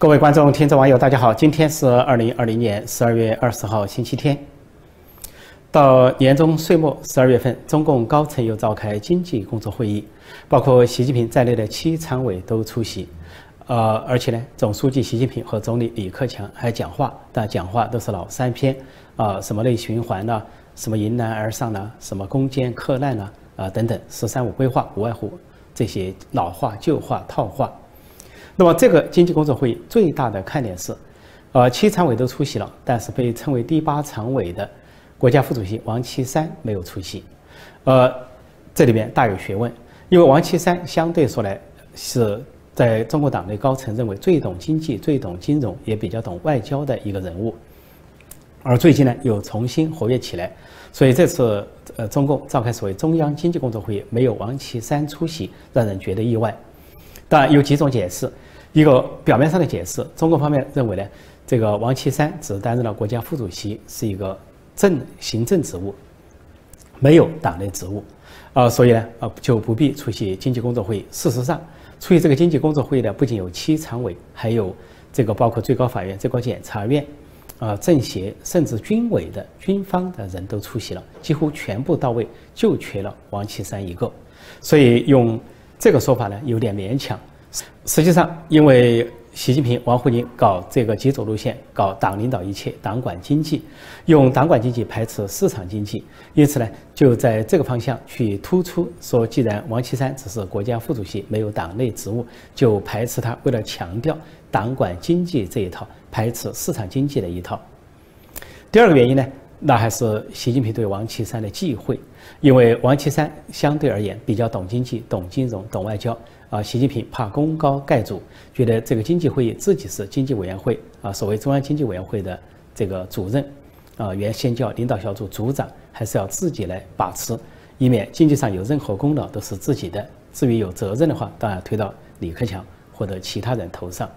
各位观众、听众、网友，大家好！今天是二零二零年十二月二十号，星期天。到年终岁末，十二月份，中共高层又召开经济工作会议，包括习近平在内的七常委都出席。呃，而且呢，总书记习近平和总理李克强还讲话，但讲话都是老三篇啊，什么内循环呢？什么迎难而上呢？什么攻坚克难呢？啊，等等，“十三五”规划无外乎这些老话、旧话、套话。那么，这个经济工作会议最大的看点是，呃，七常委都出席了，但是被称为第八常委的国家副主席王岐山没有出席。呃，这里边大有学问，因为王岐山相对说来是在中国党内高层认为最懂经济、最懂金融，也比较懂外交的一个人物，而最近呢又重新活跃起来，所以这次呃中共召开所谓中央经济工作会议，没有王岐山出席，让人觉得意外。当然有几种解释。一个表面上的解释，中国方面认为呢，这个王岐山只担任了国家副主席，是一个正行政职务，没有党内职务，啊，所以呢，啊就不必出席经济工作会议。事实上，出席这个经济工作会议的不仅有七常委，还有这个包括最高法院、最高检察院，啊，政协甚至军委的军方的人都出席了，几乎全部到位，就缺了王岐山一个，所以用这个说法呢，有点勉强。实际上，因为习近平、王沪宁搞这个极左路线，搞党领导一切、党管经济，用党管经济排斥市场经济，因此呢，就在这个方向去突出说，既然王岐山只是国家副主席，没有党内职务，就排斥他。为了强调党管经济这一套，排斥市场经济的一套。第二个原因呢，那还是习近平对王岐山的忌讳，因为王岐山相对而言比较懂经济、懂金融、懂外交。啊，习近平怕功高盖主，觉得这个经济会议自己是经济委员会啊，所谓中央经济委员会的这个主任，啊，原先叫领导小组组长，还是要自己来把持，以免经济上有任何功劳都是自己的。至于有责任的话，当然推到李克强或者其他人头上。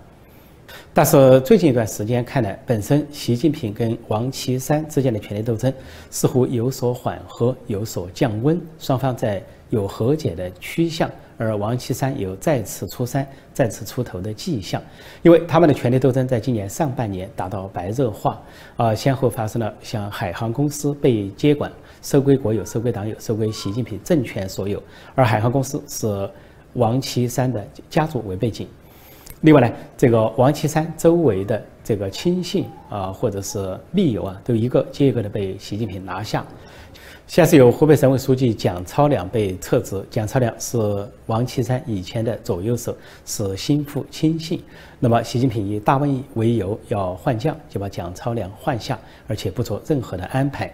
但是最近一段时间看来，本身习近平跟王岐山之间的权力斗争似乎有所缓和，有所降温，双方在有和解的趋向。而王岐山有再次出山、再次出头的迹象，因为他们的权力斗争在今年上半年达到白热化，啊，先后发生了像海航公司被接管、收归国有、收归党有、收归习近平政权所有，而海航公司是王岐山的家族为背景。另外呢，这个王岐山周围的这个亲信啊，或者是密友啊，都一个接一个的被习近平拿下。先是有湖北省委书记蒋超良被撤职，蒋超良是王岐山以前的左右手，是心腹亲信。那么习近平以大瘟疫为由要换将，就把蒋超良换下，而且不做任何的安排。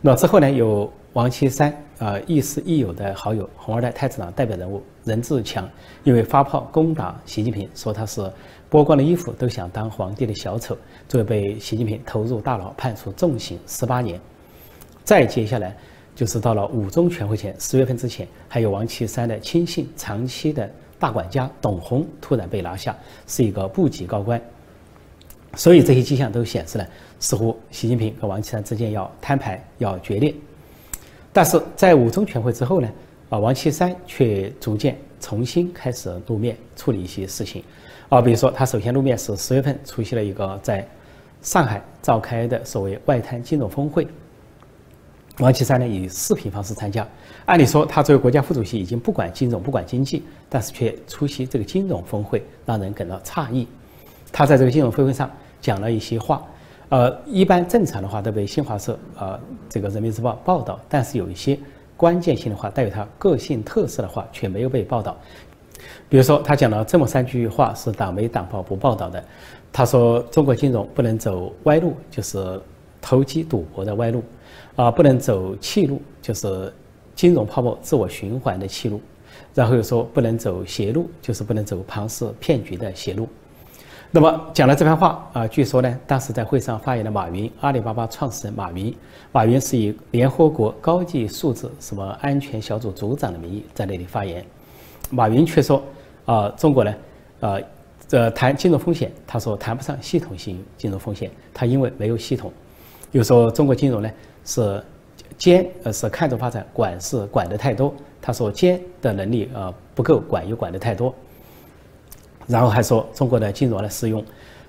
那之后呢，有王岐山啊亦师亦友的好友，红二代太子党代表人物任志强，因为发炮攻打习近平，说他是剥光了衣服都想当皇帝的小丑，最后被习近平投入大牢，判处重刑十八年。再接下来，就是到了五中全会前，十月份之前，还有王岐山的亲信、长期的大管家董宏突然被拿下，是一个部级高官。所以这些迹象都显示了，似乎习近平和王岐山之间要摊牌、要决裂。但是在五中全会之后呢，啊，王岐山却逐渐重新开始露面处理一些事情，啊，比如说他首先露面是十月份出席了一个在上海召开的所谓外滩金融峰会。王岐山呢以视频方式参加，按理说他作为国家副主席已经不管金融不管经济，但是却出席这个金融峰会，让人感到诧异。他在这个金融峰会上讲了一些话，呃，一般正常的话都被新华社、呃这个人民日报报道，但是有一些关键性的话带有他个性特色的话却没有被报道。比如说他讲了这么三句话是党媒党报不报道的，他说中国金融不能走歪路，就是投机赌博的歪路。啊，不能走气路，就是金融泡沫自我循环的气路；然后又说不能走邪路，就是不能走庞氏骗局的邪路。那么讲了这番话啊，据说呢，当时在会上发言的马云，阿里巴巴创始人马云，马云是以联合国高级数字什么安全小组组长的名义在那里发言，马云却说啊，中国呢，呃，这谈金融风险，他说谈不上系统性金融风险，他因为没有系统，又说中国金融呢。是监呃是看着发展，管是管的太多。他说监的能力呃不够，管又管的太多。然后还说中国的金融呢是用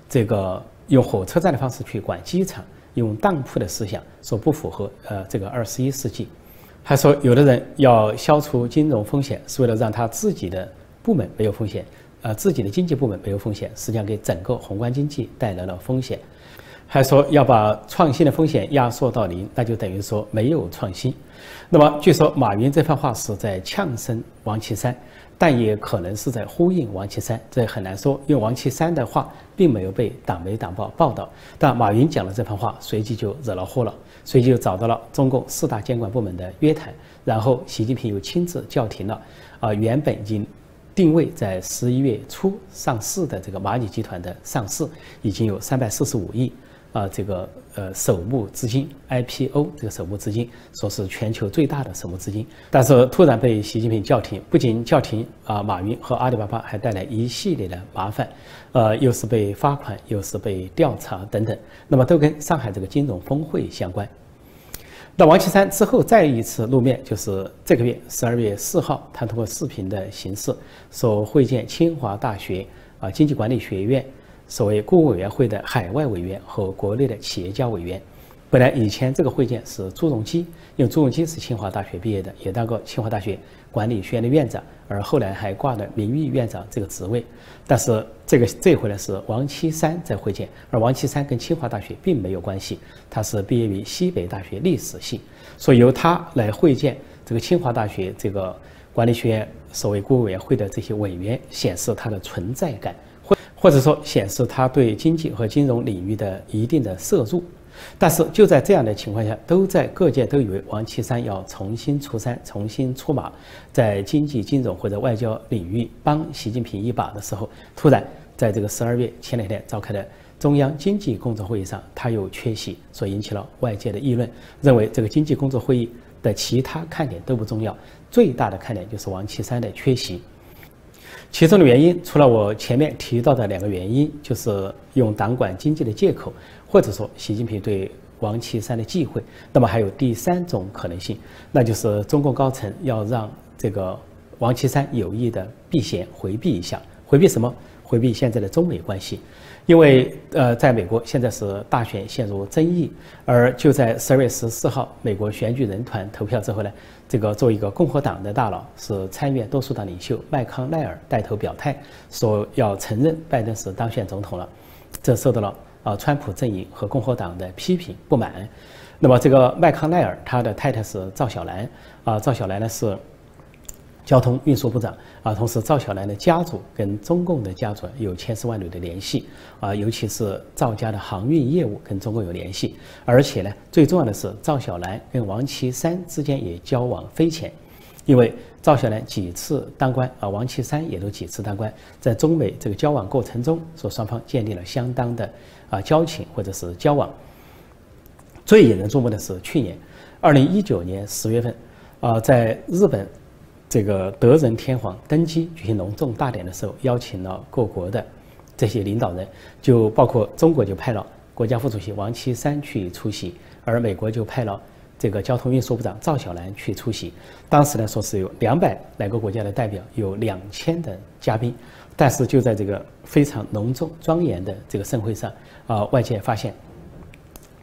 这个用火车站的方式去管机场，用当铺的思想，说不符合呃这个二十一世纪。还说有的人要消除金融风险，是为了让他自己的部门没有风险，呃自己的经济部门没有风险，实际上给整个宏观经济带来了风险。还说要把创新的风险压缩到零，那就等于说没有创新。那么据说马云这番话是在呛声王岐山。但也可能是在呼应王岐山，这很难说，因为王岐山的话并没有被党媒党报报道。但马云讲了这番话，随即就惹了祸了，所以就找到了中共四大监管部门的约谈，然后习近平又亲自叫停了，啊，原本已经定位在十一月初上市的这个蚂蚁集团的上市，已经有三百四十五亿。啊，这个呃首募资金 IPO，这个首募资金说是全球最大的首募资金，但是突然被习近平叫停，不仅叫停啊，马云和阿里巴巴还带来一系列的麻烦，呃，又是被罚款，又是被调查等等，那么都跟上海这个金融峰会相关。那王岐山之后再一次露面，就是这个月十二月四号，他通过视频的形式说会见清华大学啊经济管理学院。所谓顾问委员会的海外委员和国内的企业家委员，本来以前这个会见是朱镕基，因为朱镕基是清华大学毕业的，也当过清华大学管理学院的院长，而后来还挂了名誉院长这个职位。但是这个这回呢是王岐山在会见，而王岐山跟清华大学并没有关系，他是毕业于西北大学历史系，所以由他来会见这个清华大学这个管理学院所谓顾问委员会的这些委员，显示他的存在感。或者说显示他对经济和金融领域的一定的涉入，但是就在这样的情况下，都在各界都以为王岐山要重新出山、重新出马，在经济、金融或者外交领域帮习近平一把的时候，突然在这个十二月前两天召开的中央经济工作会议上，他又缺席，所引起了外界的议论，认为这个经济工作会议的其他看点都不重要，最大的看点就是王岐山的缺席。其中的原因，除了我前面提到的两个原因，就是用党管经济的借口，或者说习近平对王岐山的忌讳，那么还有第三种可能性，那就是中共高层要让这个王岐山有意的避嫌回避一下，回避什么？回避现在的中美关系。因为呃，在美国现在是大选陷入争议，而就在十二月十四号，美国选举人团投票之后呢，这个作为一个共和党的大佬，是参议院多数党领袖麦康奈尔带头表态，说要承认拜登是当选总统了，这受到了啊川普阵营和共和党的批评不满。那么这个麦康奈尔他的太太是赵小兰啊，赵小兰呢是。交通运输部长啊，同时赵小兰的家族跟中共的家族有千丝万缕的联系啊，尤其是赵家的航运业务跟中共有联系，而且呢，最重要的是赵小兰跟王岐山之间也交往匪浅，因为赵小兰几次当官啊，王岐山也都几次当官，在中美这个交往过程中，说双方建立了相当的啊交情或者是交往。最引人注目的是去年二零一九年十月份啊，在日本。这个德仁天皇登基举行隆重大典的时候，邀请了各国的这些领导人，就包括中国就派了国家副主席王岐山去出席，而美国就派了这个交通运输部长赵小兰去出席。当时呢说是有两百来个国家的代表，有两千的嘉宾，但是就在这个非常隆重庄严的这个盛会上，啊，外界发现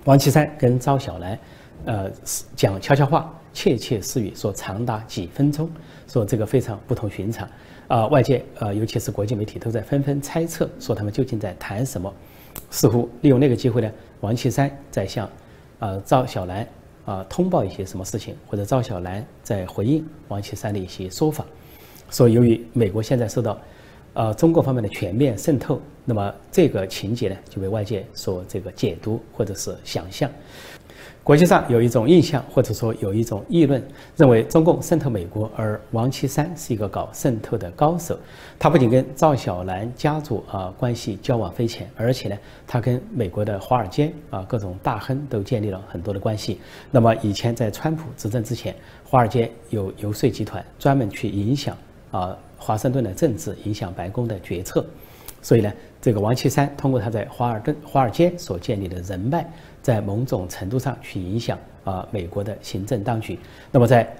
王岐山跟赵小兰，呃，讲悄悄话。窃窃私语说长达几分钟，说这个非常不同寻常，啊，外界呃，尤其是国际媒体都在纷纷猜测，说他们究竟在谈什么。似乎利用那个机会呢，王岐山在向，呃，赵小兰啊通报一些什么事情，或者赵小兰在回应王岐山的一些说法。说由于美国现在受到，呃，中国方面的全面渗透，那么这个情节呢就被外界所这个解读或者是想象。国际上有一种印象，或者说有一种议论，认为中共渗透美国，而王岐山是一个搞渗透的高手。他不仅跟赵小兰家族啊关系交往匪浅，而且呢，他跟美国的华尔街啊各种大亨都建立了很多的关系。那么以前在川普执政之前，华尔街有游说集团专门去影响啊华盛顿的政治，影响白宫的决策。所以呢，这个王岐山通过他在华尔顿、华尔街所建立的人脉，在某种程度上去影响啊美国的行政当局。那么在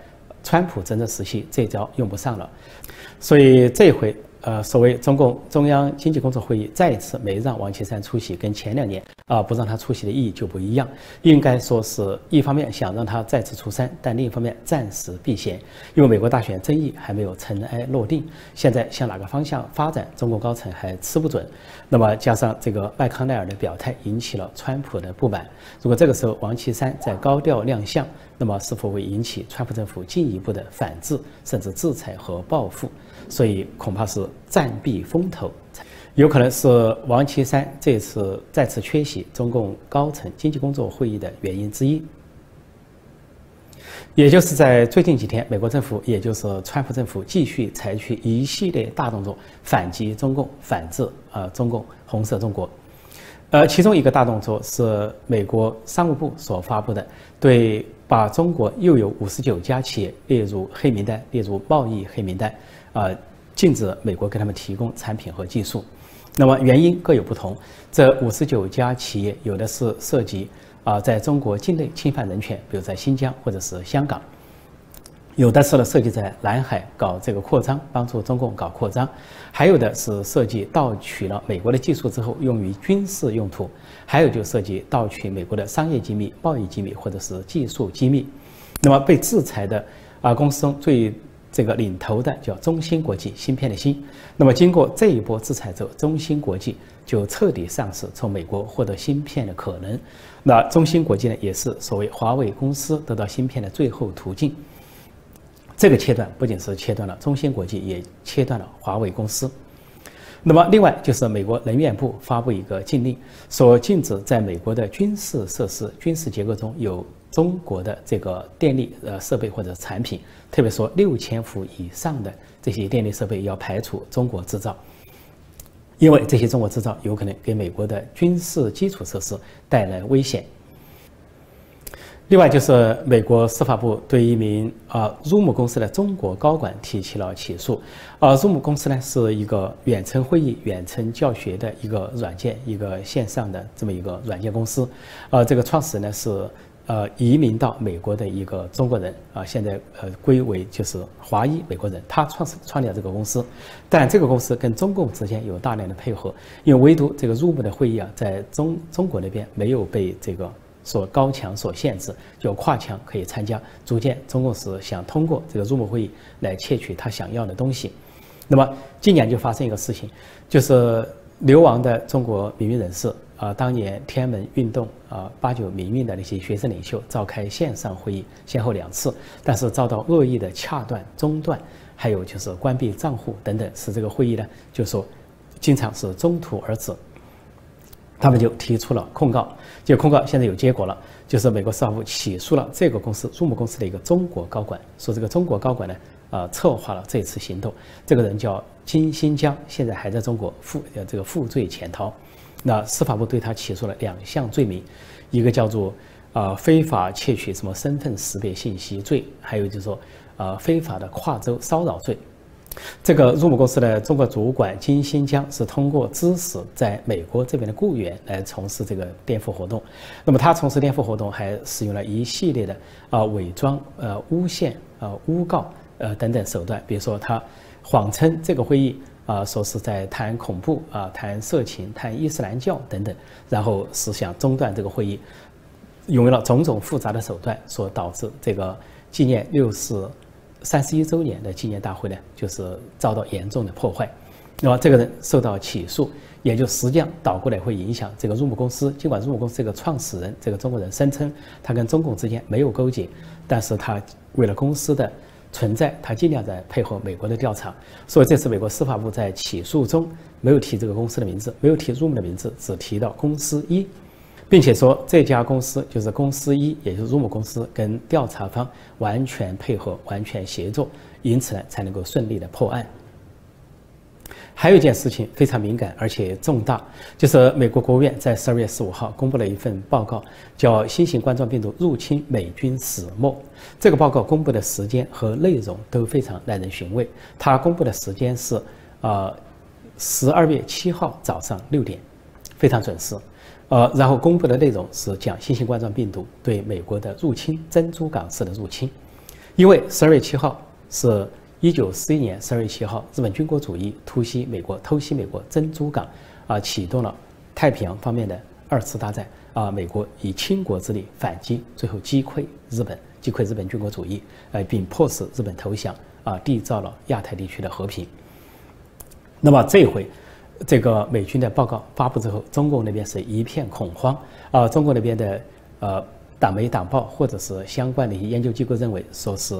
川普真的时期，这招用不上了。所以这回呃，所谓中共中央经济工作会议再一次没让王岐山出席，跟前两年啊不让他出席的意义就不一样。应该说是一方面想让他再次出山，但另一方面暂时避嫌，因为美国大选争议还没有尘埃落定，现在向哪个方向发展，中共高层还吃不准。那么加上这个麦康奈尔的表态，引起了川普的不满。如果这个时候王岐山在高调亮相，那么是否会引起川普政府进一步的反制，甚至制裁和报复？所以恐怕是暂避风头，有可能是王岐山这次再次缺席中共高层经济工作会议的原因之一。也就是在最近几天，美国政府，也就是川普政府，继续采取一系列大动作反击中共、反制啊中共红色中国。呃，其中一个大动作是美国商务部所发布的，对把中国又有五十九家企业列入黑名单，列入贸易黑名单。啊，禁止美国给他们提供产品和技术，那么原因各有不同。这五十九家企业有的是涉及啊，在中国境内侵犯人权，比如在新疆或者是香港；有的是呢涉及在南海搞这个扩张，帮助中共搞扩张；还有的是涉及盗取了美国的技术之后用于军事用途；还有就涉及盗取美国的商业机密、贸易机密或者是技术机密。那么被制裁的啊公司中最。这个领头的叫中芯国际，芯片的芯。那么经过这一波制裁之后，中芯国际就彻底丧失从美国获得芯片的可能。那中芯国际呢，也是所谓华为公司得到芯片的最后途径。这个切断不仅是切断了中芯国际，也切断了华为公司。那么另外就是美国能源部发布一个禁令，说禁止在美国的军事设施、军事结构中有。中国的这个电力呃设备或者产品，特别说六千伏以上的这些电力设备要排除中国制造，因为这些中国制造有可能给美国的军事基础设施带来危险。另外就是美国司法部对一名啊 Zoom 公司的中国高管提起了起诉，啊 Zoom 公司呢是一个远程会议、远程教学的一个软件，一个线上的这么一个软件公司，啊这个创始人呢是。呃，移民到美国的一个中国人啊，现在呃归为就是华裔美国人，他创始创立了这个公司，但这个公司跟中共之间有大量的配合，因为唯独这个入 m 的会议啊，在中中国那边没有被这个所高墙所限制，就跨墙可以参加。逐渐，中共是想通过这个入 m 会议来窃取他想要的东西。那么今年就发生一个事情，就是流亡的中国民运人士。啊，当年天安门运动啊，八九民运的那些学生领袖召开线上会议，先后两次，但是遭到恶意的掐断、中断，还有就是关闭账户等等，使这个会议呢，就说经常是中途而止。他们就提出了控告，这个控告现在有结果了，就是美国司法部起诉了这个公司 Zoom 公司的一个中国高管，说这个中国高管呢，啊，策划了这次行动，这个人叫金新江，现在还在中国负呃这个负罪潜逃。那司法部对他起诉了两项罪名，一个叫做啊非法窃取什么身份识别信息罪，还有就是说啊非法的跨州骚扰罪。这个入母公司的中国主管金新江是通过指使在美国这边的雇员来从事这个颠覆活动。那么他从事颠覆活动还使用了一系列的啊伪装、呃诬陷、呃诬告、呃等等手段，比如说他谎称这个会议。啊，说是在谈恐怖啊，谈色情，谈伊斯兰教等等，然后是想中断这个会议，用了种种复杂的手段，所导致这个纪念六四三十一周年的纪念大会呢，就是遭到严重的破坏。那么这个人受到起诉，也就实际上倒过来会影响这个入姆公司。尽管入姆公司这个创始人这个中国人声称他跟中共之间没有勾结，但是他为了公司的。存在，他尽量在配合美国的调查，所以这次美国司法部在起诉中没有提这个公司的名字，没有提 Zoom 的名字，只提到公司一，并且说这家公司就是公司一，也就是 Zoom 公司跟调查方完全配合，完全协作，因此呢才能够顺利的破案。还有一件事情非常敏感而且重大，就是美国国务院在十二月十五号公布了一份报告，叫《新型冠状病毒入侵美军始末》。这个报告公布的时间和内容都非常耐人寻味。它公布的时间是，呃，十二月七号早上六点，非常准时。呃，然后公布的内容是讲新型冠状病毒对美国的入侵，珍珠港式的入侵。因为十二月七号是。一九四一年十二月七号，日本军国主义突袭美国，偷袭美国珍珠港，啊，启动了太平洋方面的二次大战。啊，美国以倾国之力反击，最后击溃日本，击溃日本军国主义，呃，并迫使日本投降，啊，缔造了亚太地区的和平。那么这回，这个美军的报告发布之后，中共那边是一片恐慌，啊，中国那边的呃党媒党报或者是相关的一些研究机构认为，说是。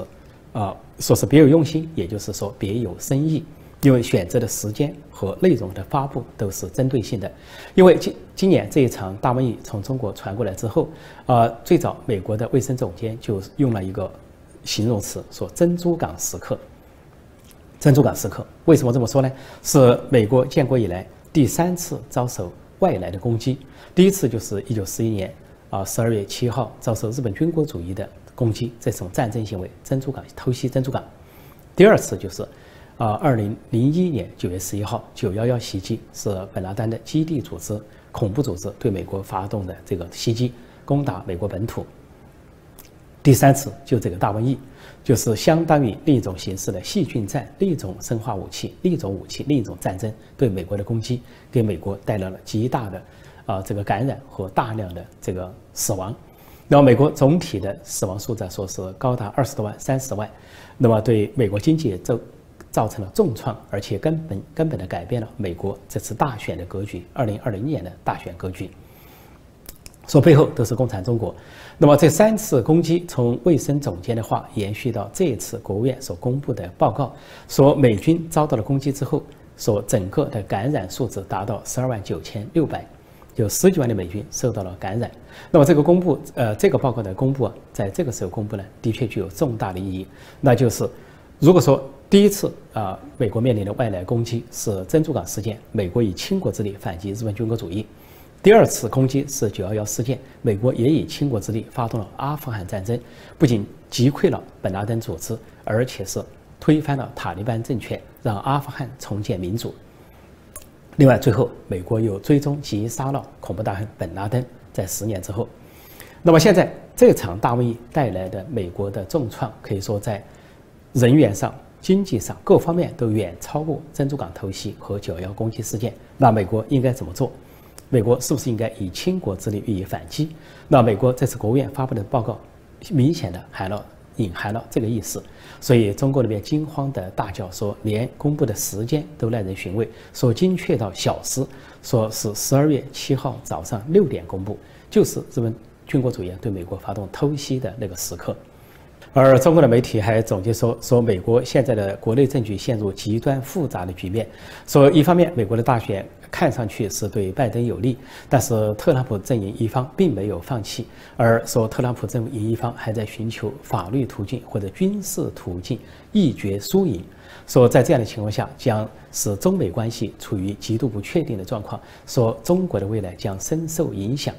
啊，说是别有用心，也就是说别有深意，因为选择的时间和内容的发布都是针对性的。因为今今年这一场大瘟疫从中国传过来之后，啊，最早美国的卫生总监就用了一个形容词，说“珍珠港时刻”。珍珠港时刻，为什么这么说呢？是美国建国以来第三次遭受外来的攻击，第一次就是一九四一年啊十二月七号遭受日本军国主义的。攻击这种战争行为，珍珠港偷袭珍珠港。第二次就是，啊，二零零一年九月十一号九幺幺袭击是本拉登的基地组织恐怖组织对美国发动的这个袭击，攻打美国本土。第三次就这个大瘟疫，就是相当于另一种形式的细菌战，另一种生化武器，另一种武器，另一种战争对美国的攻击，给美国带来了极大的啊这个感染和大量的这个死亡。那么，美国总体的死亡数字说是高达二十多万、三十万，那么对美国经济造造成了重创，而且根本根本的改变了美国这次大选的格局，二零二零年的大选格局。说背后都是共产中国。那么这三次攻击，从卫生总监的话延续到这一次国务院所公布的报告，说美军遭到了攻击之后，说整个的感染数字达到十二万九千六百。有十几万的美军受到了感染，那么这个公布，呃，这个报告的公布，在这个时候公布呢，的确具有重大的意义。那就是，如果说第一次啊，美国面临的外来攻击是珍珠港事件，美国以倾国之力反击日本军国主义；第二次攻击是九幺幺事件，美国也以倾国之力发动了阿富汗战争，不仅击溃了本拉登组织，而且是推翻了塔利班政权，让阿富汗重建民主。另外，最后美国又追踪击杀了恐怖大亨本拉登，在十年之后，那么现在这场大瘟疫带来的美国的重创，可以说在人员上、经济上各方面都远超过珍珠港偷袭和九幺攻击事件。那美国应该怎么做？美国是不是应该以倾国之力予以反击？那美国这次国务院发布的报告，明显的含了。隐含了这个意思，所以中国那边惊慌的大叫说，连公布的时间都耐人寻味，说精确到小时，说是十二月七号早上六点公布，就是日本军国主义对美国发动偷袭的那个时刻。而中国的媒体还总结说，说美国现在的国内政局陷入极端复杂的局面，说一方面美国的大选。看上去是对拜登有利，但是特朗普阵营一方并没有放弃，而说特朗普阵营一方还在寻求法律途径或者军事途径一决输赢。说在这样的情况下，将使中美关系处于极度不确定的状况，说中国的未来将深受影响。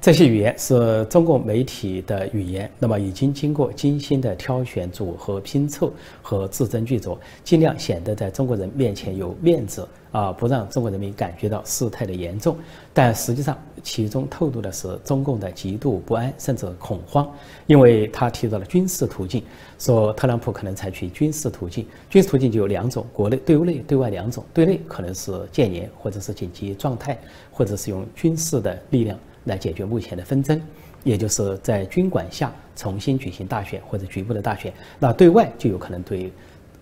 这些语言是中共媒体的语言，那么已经经过精心的挑选、组合、拼凑和字斟句酌，尽量显得在中国人面前有面子啊，不让中国人民感觉到事态的严重。但实际上，其中透露的是中共的极度不安甚至恐慌，因为他提到了军事途径，说特朗普可能采取军事途径。军事途径就有两种，国内对内、对外两种。对内可能是建言，或者是紧急状态，或者是用军事的力量。来解决目前的纷争，也就是在军管下重新举行大选或者局部的大选。那对外就有可能对，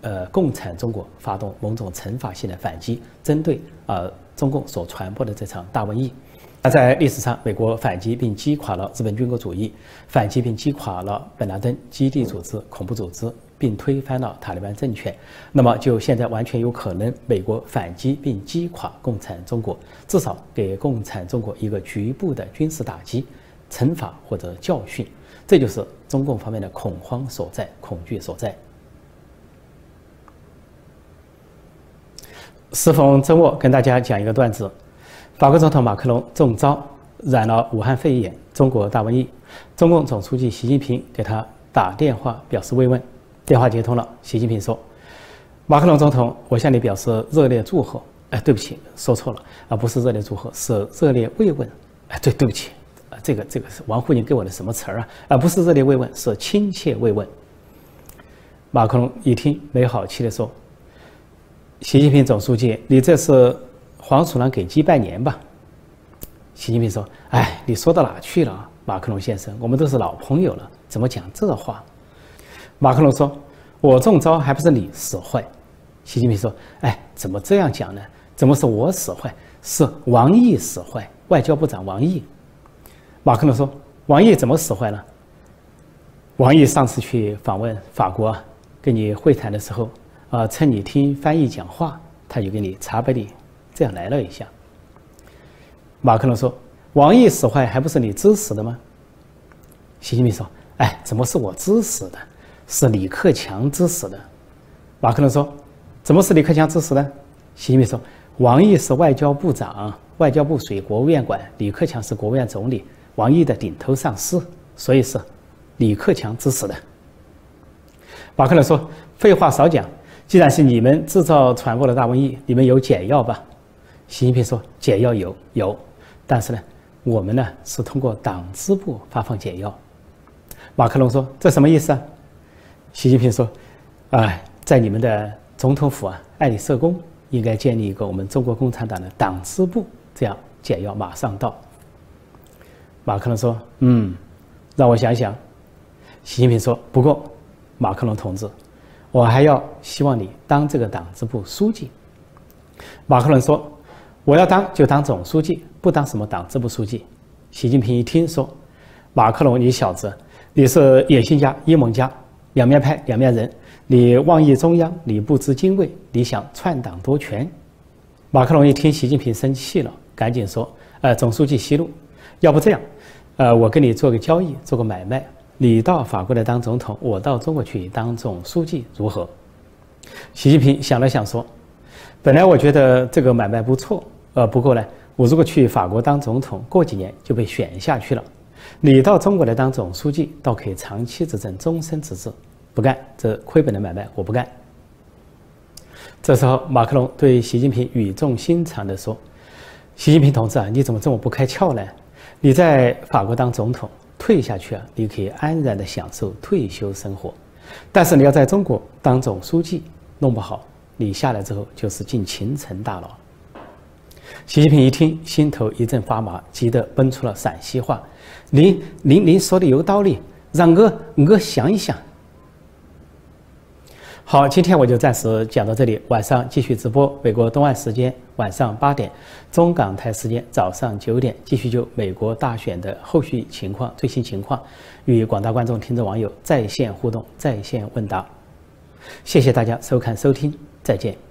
呃，共产中国发动某种惩罚性的反击，针对呃中共所传播的这场大瘟疫。那在历史上，美国反击并击垮了日本军国主义，反击并击垮了本拉登基地组织恐怖组织。并推翻了塔利班政权，那么就现在完全有可能，美国反击并击垮共产中国，至少给共产中国一个局部的军事打击、惩罚或者教训，这就是中共方面的恐慌所在、恐惧所在。适逢周末，跟大家讲一个段子：法国总统马克龙中招，染了武汉肺炎，中国大瘟疫，中共总书记习近平给他打电话表示慰问。电话接通了，习近平说：“马克龙总统，我向你表示热烈祝贺。哎，对不起，说错了，而不是热烈祝贺，是热烈慰问。哎，对，对不起，啊，这个这个是王沪宁给我的什么词儿啊？而不是热烈慰问，是亲切慰问。马克龙一听，没好气地说：“习近平总书记，你这是黄鼠狼给鸡拜年吧？”习近平说：“哎，你说到哪去了，马克龙先生？我们都是老朋友了，怎么讲这话？”马克龙说：“我中招还不是你使坏？”习近平说：“哎，怎么这样讲呢？怎么是我使坏？是王毅使坏，外交部长王毅。”马克龙说：“王毅怎么使坏了？”王毅上次去访问法国。跟你会谈的时候，啊，趁你听翻译讲话，他就给你查贝利这样来了一下。马克龙说：“王毅使坏还不是你指使的吗？”习近平说：“哎，怎么是我指使的？是李克强指使的。”马克龙说：“怎么是李克强指使的？”习近平说：“王毅是外交部长，外交部属于国务院管，李克强是国务院总理，王毅的顶头上司，所以是李克强指使的。”马克龙说：“废话少讲，既然是你们制造传播的大瘟疫，你们有解药吧？”习近平说：“解药有有，但是呢，我们呢是通过党支部发放解药。”马克龙说：“这什么意思啊？”习近平说：“哎，在你们的总统府啊，爱丽舍宫应该建立一个我们中国共产党的党支部，这样解药马上到。”马克龙说：“嗯，让我想想。”习近平说：“不过。”马克龙同志，我还要希望你当这个党支部书记。马克龙说：“我要当就当总书记，不当什么党支部书记。”习近平一听说：“马克龙，你小子，你是野心家、阴谋家，两面派、两面人。你妄议中央，你不知敬畏，你想篡党夺权。”马克龙一听习近平生气了，赶紧说：“呃，总书记息怒，要不这样，呃，我跟你做个交易，做个买卖。”你到法国来当总统，我到中国去当总书记，如何？习近平想了想说：“本来我觉得这个买卖不错，呃，不过呢，我如果去法国当总统，过几年就被选下去了。你到中国来当总书记，倒可以长期执政、终身执政。不干这亏本的买卖，我不干。”这时候，马克龙对习近平语重心长地说：“习近平同志啊，你怎么这么不开窍呢？你在法国当总统。”退下去啊，你可以安然的享受退休生活，但是你要在中国当总书记，弄不好你下来之后就是进秦城大牢。习近平一听，心头一阵发麻，急得奔出了陕西话：“您您您说的有道理，让我我想一想。”好，今天我就暂时讲到这里。晚上继续直播，美国东岸时间晚上八点，中港台时间早上九点，继续就美国大选的后续情况、最新情况，与广大观众、听众、网友在线互动、在线问答。谢谢大家收看收听，再见。